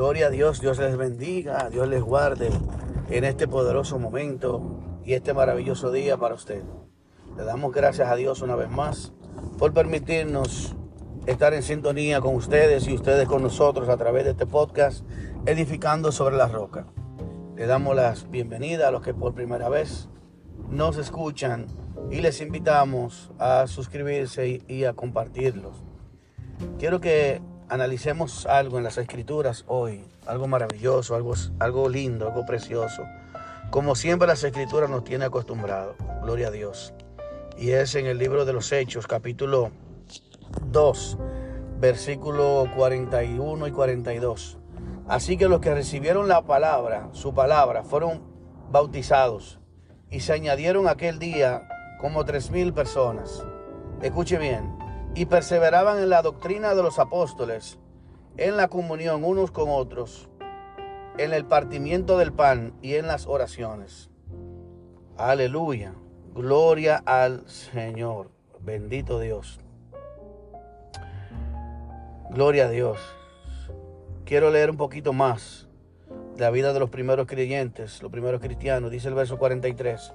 Gloria a Dios, Dios les bendiga, Dios les guarde en este poderoso momento y este maravilloso día para usted. Le damos gracias a Dios una vez más por permitirnos estar en sintonía con ustedes y ustedes con nosotros a través de este podcast Edificando sobre la Roca. Le damos las bienvenidas a los que por primera vez nos escuchan y les invitamos a suscribirse y, a compartirlos. Quiero que analicemos algo en las escrituras hoy, algo maravilloso, algo, algo lindo, algo precioso. Como siempre las escrituras nos tiene acostumbrados, gloria a Dios. Y es en el libro de los Hechos, capítulo 2, versículo 41 y 42. Así que los que recibieron la palabra, su palabra, fueron bautizados y se añadieron aquel día como tres mil personas. Escuche bien, y perseveraban en la doctrina de los apóstoles, en la comunión unos con otros, en el partimiento del pan y en las oraciones. Aleluya. Gloria al Señor. Bendito Dios. Gloria a Dios. Quiero leer un poquito más de la vida de los primeros creyentes, los primeros cristianos. Dice el verso 43.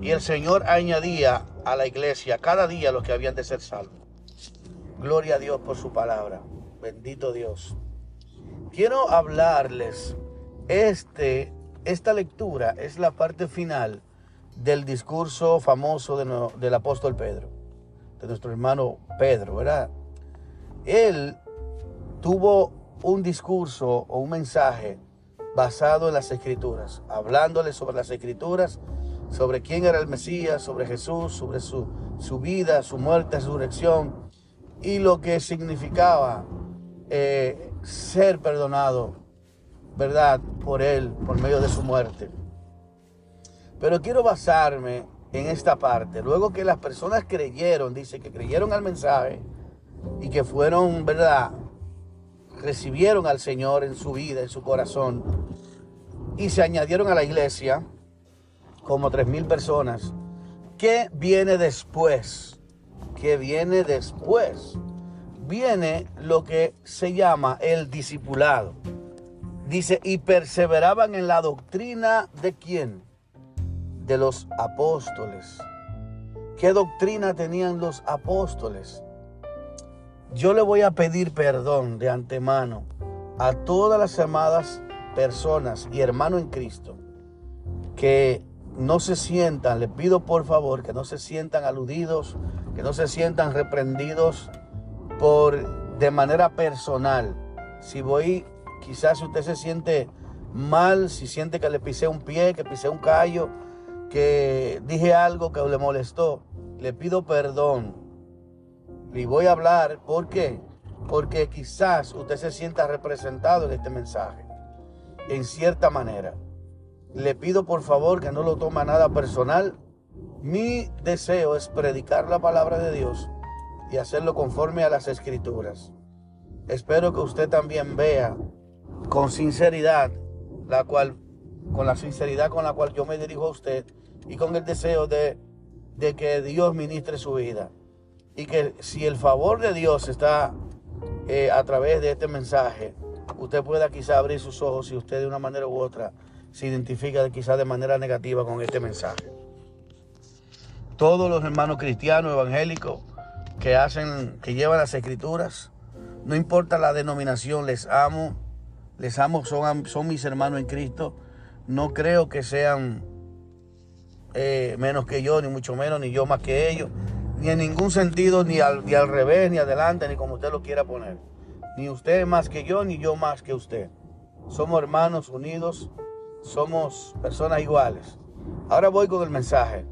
Y el Señor añadía a la iglesia cada día los que habían de ser salvos. Gloria a Dios por su palabra. Bendito Dios. Quiero hablarles, este, esta lectura es la parte final del discurso famoso del apóstol Pedro, de nuestro hermano Pedro, ¿verdad? Él tuvo un discurso o un mensaje basado en las escrituras, hablándole sobre las escrituras sobre quién era el Mesías, sobre Jesús, sobre su, su vida, su muerte, su resurrección y lo que significaba eh, ser perdonado, ¿verdad? Por Él, por medio de su muerte. Pero quiero basarme en esta parte. Luego que las personas creyeron, dice que creyeron al mensaje y que fueron, ¿verdad? Recibieron al Señor en su vida, en su corazón y se añadieron a la iglesia como tres mil personas. ¿Qué viene después? ¿Qué viene después? Viene lo que se llama el discipulado. Dice, y perseveraban en la doctrina de quién? De los apóstoles. ¿Qué doctrina tenían los apóstoles? Yo le voy a pedir perdón de antemano a todas las amadas personas y hermanos en Cristo que no se sientan, les pido por favor que no se sientan aludidos, que no se sientan reprendidos por de manera personal. Si voy, quizás usted se siente mal, si siente que le pisé un pie, que pisé un callo, que dije algo que le molestó, le pido perdón. Y voy a hablar, ¿por qué? Porque quizás usted se sienta representado en este mensaje, en cierta manera. Le pido por favor que no lo tome nada personal. Mi deseo es predicar la palabra de Dios y hacerlo conforme a las escrituras. Espero que usted también vea con sinceridad la cual con la sinceridad con la cual yo me dirijo a usted y con el deseo de, de que Dios ministre su vida. Y que si el favor de Dios está eh, a través de este mensaje, usted pueda quizá abrir sus ojos y usted de una manera u otra se identifica quizás de manera negativa con este mensaje. Todos los hermanos cristianos evangélicos que hacen, que llevan las escrituras, no importa la denominación, les amo, les amo, son, son mis hermanos en Cristo. No creo que sean eh, menos que yo, ni mucho menos, ni yo más que ellos, ni en ningún sentido, ni al, ni al revés, ni adelante, ni como usted lo quiera poner. Ni usted más que yo, ni yo más que usted. Somos hermanos unidos somos personas iguales. Ahora voy con el mensaje.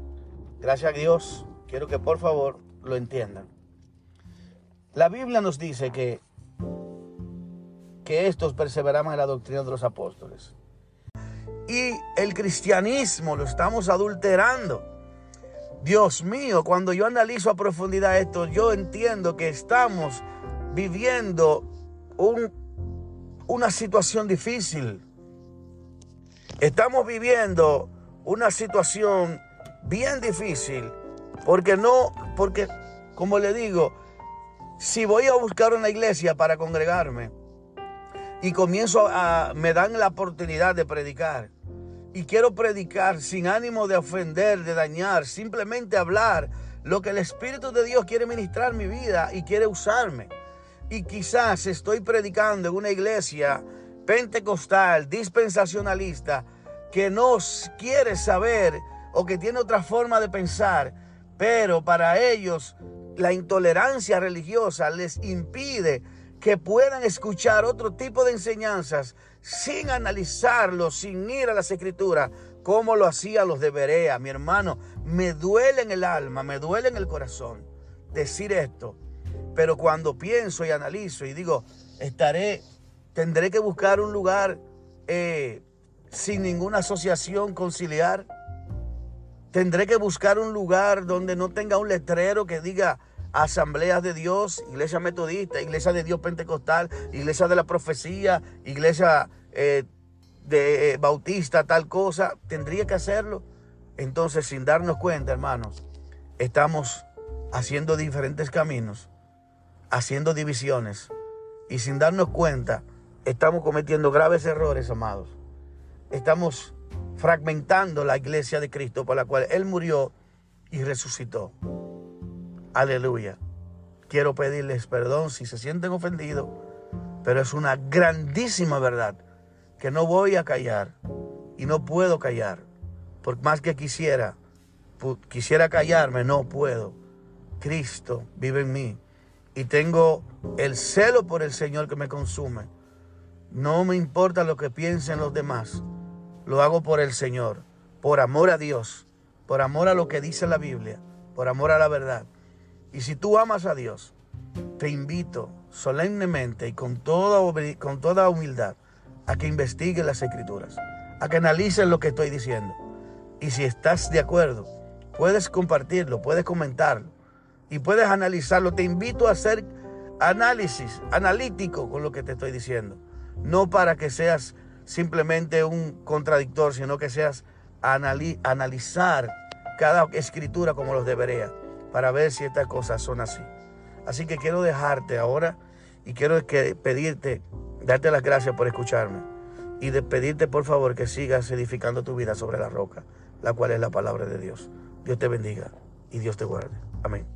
Gracias a Dios, quiero que por favor lo entiendan. La Biblia nos dice que, que estos perseveraban en la doctrina de los apóstoles. y el cristianismo lo estamos adulterando. Dios mío, cuando yo analizo a profundidad esto, yo entiendo que estamos viviendo un, una situación difícil. Estamos viviendo una situación bien difícil porque no, porque como le digo, si voy a buscar una iglesia para congregarme y comienzo a, me dan la oportunidad de predicar y quiero predicar sin ánimo de ofender, de dañar, simplemente hablar lo que el Espíritu de Dios quiere ministrar mi vida y quiere usarme. Y quizás estoy predicando en una iglesia pentecostal, dispensacionalista, que no quiere saber o que tiene otra forma de pensar, pero para ellos la intolerancia religiosa les impide que puedan escuchar otro tipo de enseñanzas sin analizarlo, sin ir a las escrituras, como lo hacían los de Berea. Mi hermano, me duele en el alma, me duele en el corazón decir esto. Pero cuando pienso y analizo y digo, estaré, tendré que buscar un lugar eh, sin ninguna asociación conciliar. Tendré que buscar un lugar donde no tenga un letrero que diga Asambleas de Dios, Iglesia Metodista, Iglesia de Dios Pentecostal, Iglesia de la Profecía, Iglesia eh, de eh, Bautista, tal cosa. Tendría que hacerlo. Entonces, sin darnos cuenta, hermanos, estamos haciendo diferentes caminos, haciendo divisiones. Y sin darnos cuenta, estamos cometiendo graves errores, amados. Estamos fragmentando la iglesia de Cristo por la cual Él murió y resucitó. Aleluya. Quiero pedirles perdón si se sienten ofendidos, pero es una grandísima verdad que no voy a callar y no puedo callar. Por más que quisiera, quisiera callarme, no puedo. Cristo vive en mí y tengo el celo por el Señor que me consume. No me importa lo que piensen los demás. Lo hago por el Señor, por amor a Dios, por amor a lo que dice la Biblia, por amor a la verdad. Y si tú amas a Dios, te invito solemnemente y con toda, con toda humildad a que investigues las escrituras, a que analices lo que estoy diciendo. Y si estás de acuerdo, puedes compartirlo, puedes comentarlo y puedes analizarlo. Te invito a hacer análisis analítico con lo que te estoy diciendo. No para que seas simplemente un contradictor, sino que seas analizar cada escritura como los debería, para ver si estas cosas son así. Así que quiero dejarte ahora y quiero que pedirte, darte las gracias por escucharme y de pedirte por favor que sigas edificando tu vida sobre la roca, la cual es la palabra de Dios. Dios te bendiga y Dios te guarde. Amén.